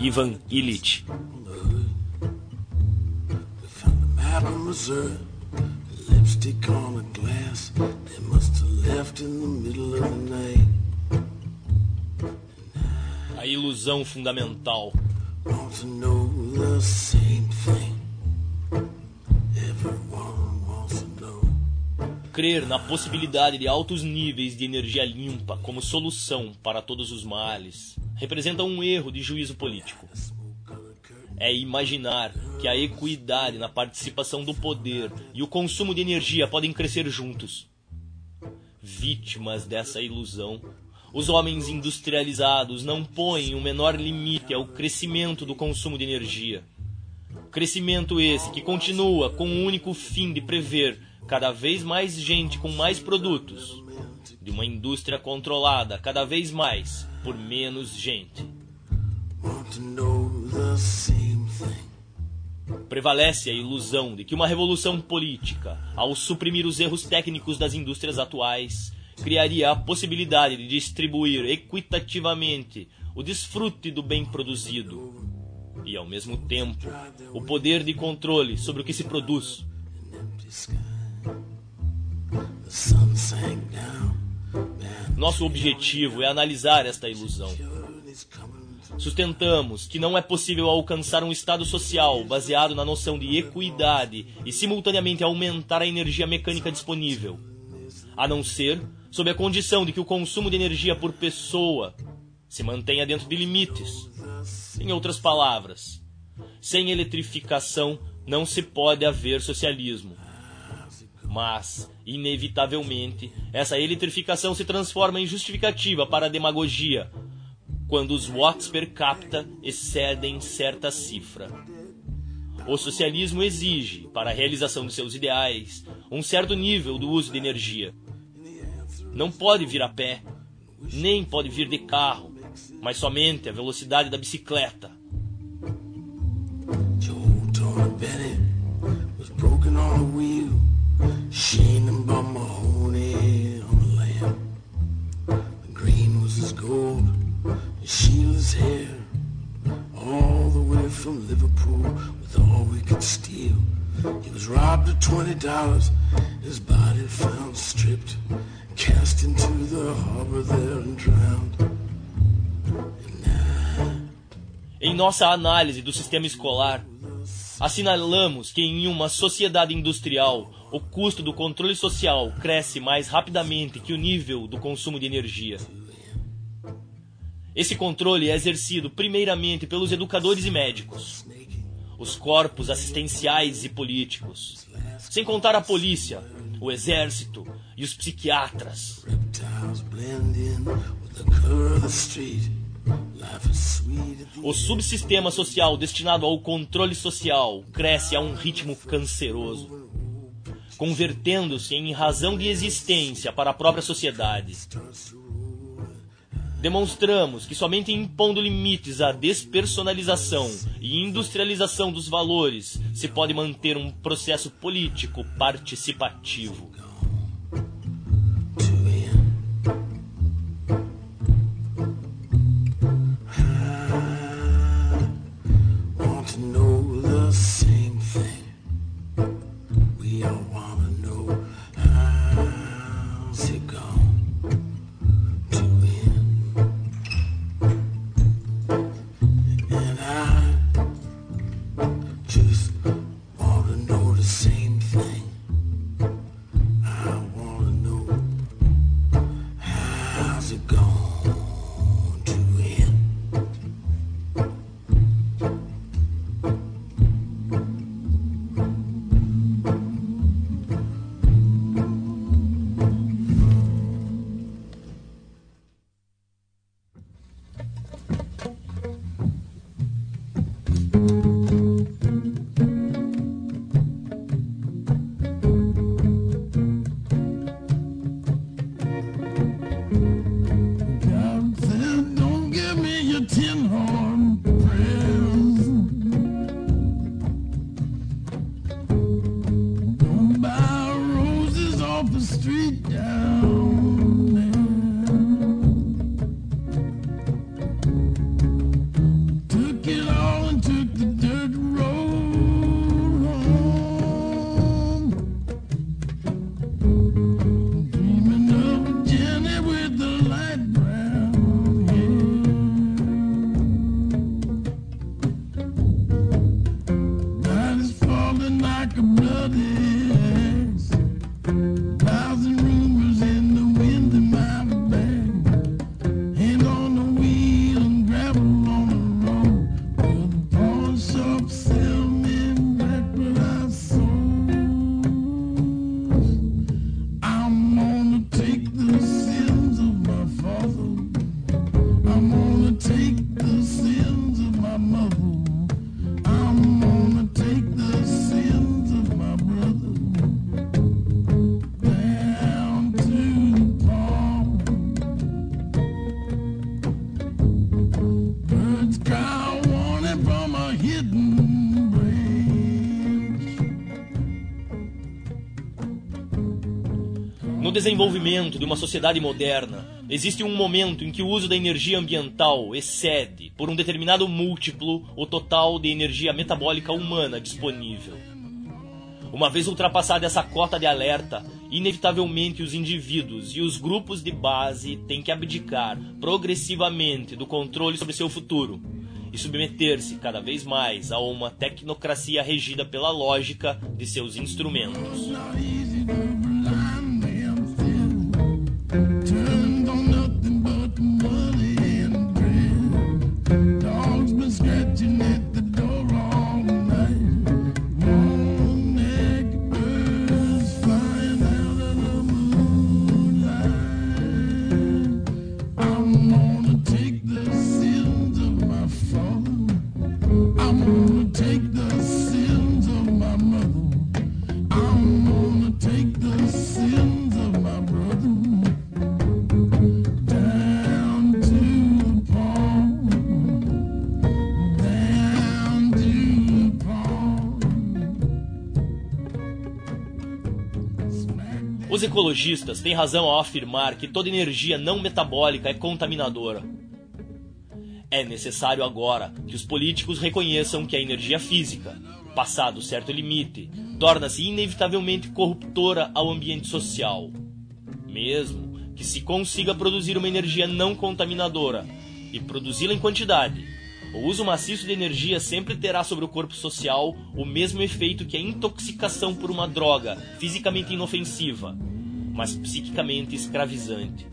Ivan Illich. on the hood. We found a map of Missouri, lipstick on a glass. They must have left in the middle of the night. A ilusão fundamental. Want to know the same thing. Crer na possibilidade de altos níveis de energia limpa como solução para todos os males representa um erro de juízo político. É imaginar que a equidade na participação do poder e o consumo de energia podem crescer juntos. Vítimas dessa ilusão, os homens industrializados não põem o menor limite ao crescimento do consumo de energia. Crescimento esse que continua com o único fim de prever cada vez mais gente com mais produtos, de uma indústria controlada cada vez mais por menos gente. Prevalece a ilusão de que uma revolução política, ao suprimir os erros técnicos das indústrias atuais, criaria a possibilidade de distribuir equitativamente o desfrute do bem produzido e, ao mesmo tempo, o poder de controle sobre o que se produz. Nosso objetivo é analisar esta ilusão. Sustentamos que não é possível alcançar um estado social baseado na noção de equidade e simultaneamente aumentar a energia mecânica disponível, a não ser sob a condição de que o consumo de energia por pessoa se mantenha dentro de limites. Em outras palavras, sem eletrificação não se pode haver socialismo. Mas, inevitavelmente, essa eletrificação se transforma em justificativa para a demagogia, quando os watts per capita excedem certa cifra. O socialismo exige, para a realização de seus ideais, um certo nível do uso de energia. Não pode vir a pé, nem pode vir de carro, mas somente a velocidade da bicicleta. Sheen and by Mahoney on the lamp. The green was his gold, and Sheila's hair. All the way from Liverpool with all we could steal. He was robbed of twenty dollars, his body found stripped, cast into the harbor there and drowned. Em nossa análise do sistema escolar, assinalamos que em uma sociedade industrial, o custo do controle social cresce mais rapidamente que o nível do consumo de energia. Esse controle é exercido primeiramente pelos educadores e médicos, os corpos assistenciais e políticos, sem contar a polícia, o exército e os psiquiatras. O subsistema social destinado ao controle social cresce a um ritmo canceroso, convertendo-se em razão de existência para a própria sociedade. Demonstramos que somente impondo limites à despersonalização e industrialização dos valores se pode manter um processo político participativo. A desenvolvimento de uma sociedade moderna, existe um momento em que o uso da energia ambiental excede, por um determinado múltiplo, o total de energia metabólica humana disponível. Uma vez ultrapassada essa cota de alerta, inevitavelmente os indivíduos e os grupos de base têm que abdicar progressivamente do controle sobre seu futuro e submeter-se cada vez mais a uma tecnocracia regida pela lógica de seus instrumentos. Os ecologistas têm razão ao afirmar que toda energia não metabólica é contaminadora. É necessário agora que os políticos reconheçam que a energia física, passado certo limite, torna-se inevitavelmente corruptora ao ambiente social. Mesmo que se consiga produzir uma energia não contaminadora e produzi-la em quantidade, o uso maciço de energia sempre terá sobre o corpo social o mesmo efeito que a intoxicação por uma droga fisicamente inofensiva, mas psiquicamente escravizante.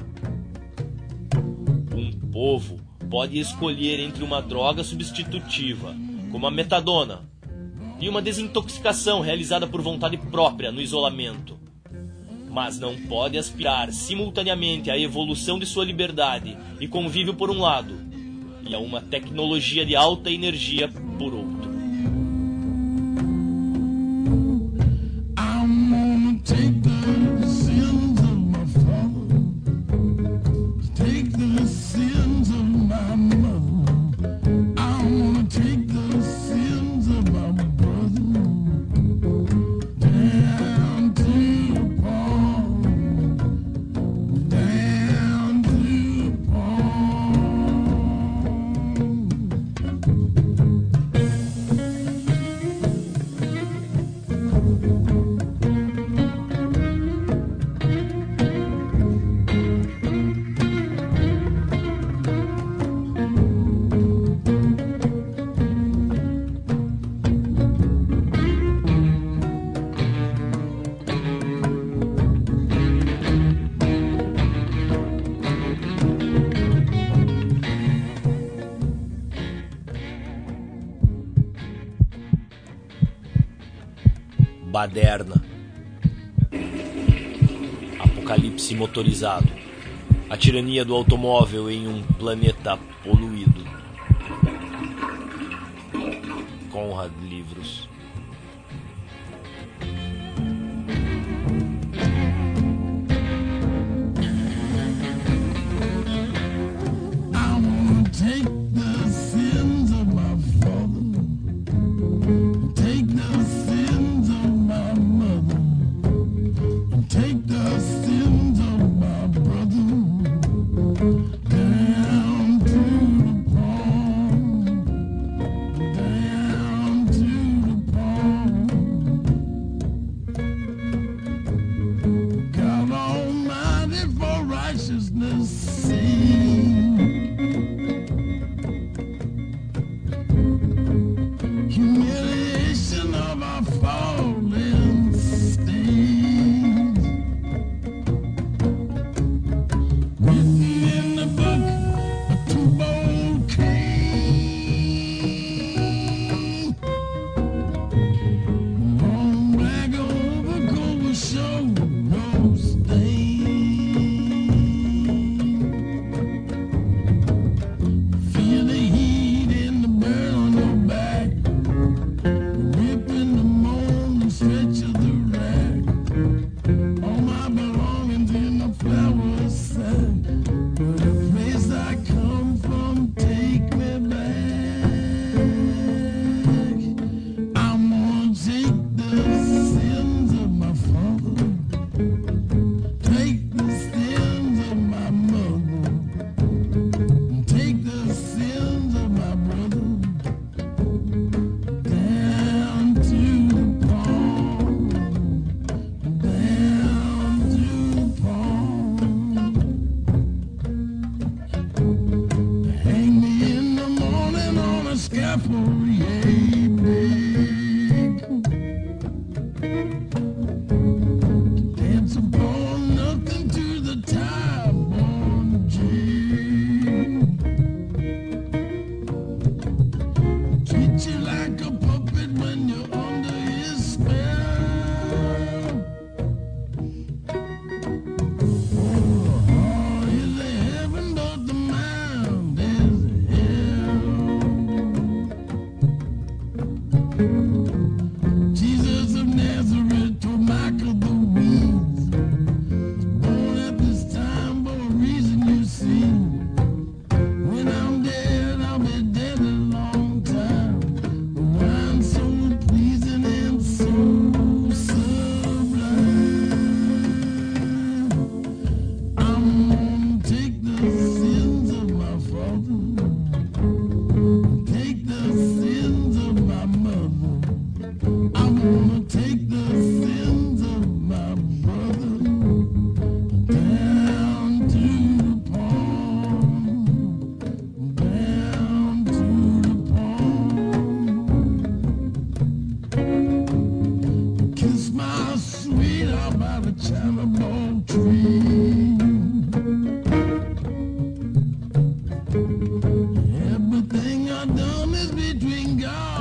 Um povo pode escolher entre uma droga substitutiva, como a metadona, e uma desintoxicação realizada por vontade própria no isolamento. Mas não pode aspirar simultaneamente à evolução de sua liberdade e convívio por um lado, e a uma tecnologia de alta energia por outro. Baderna. Apocalipse motorizado. A tirania do automóvel em um planeta poluído. Conrad Livros. careful. No!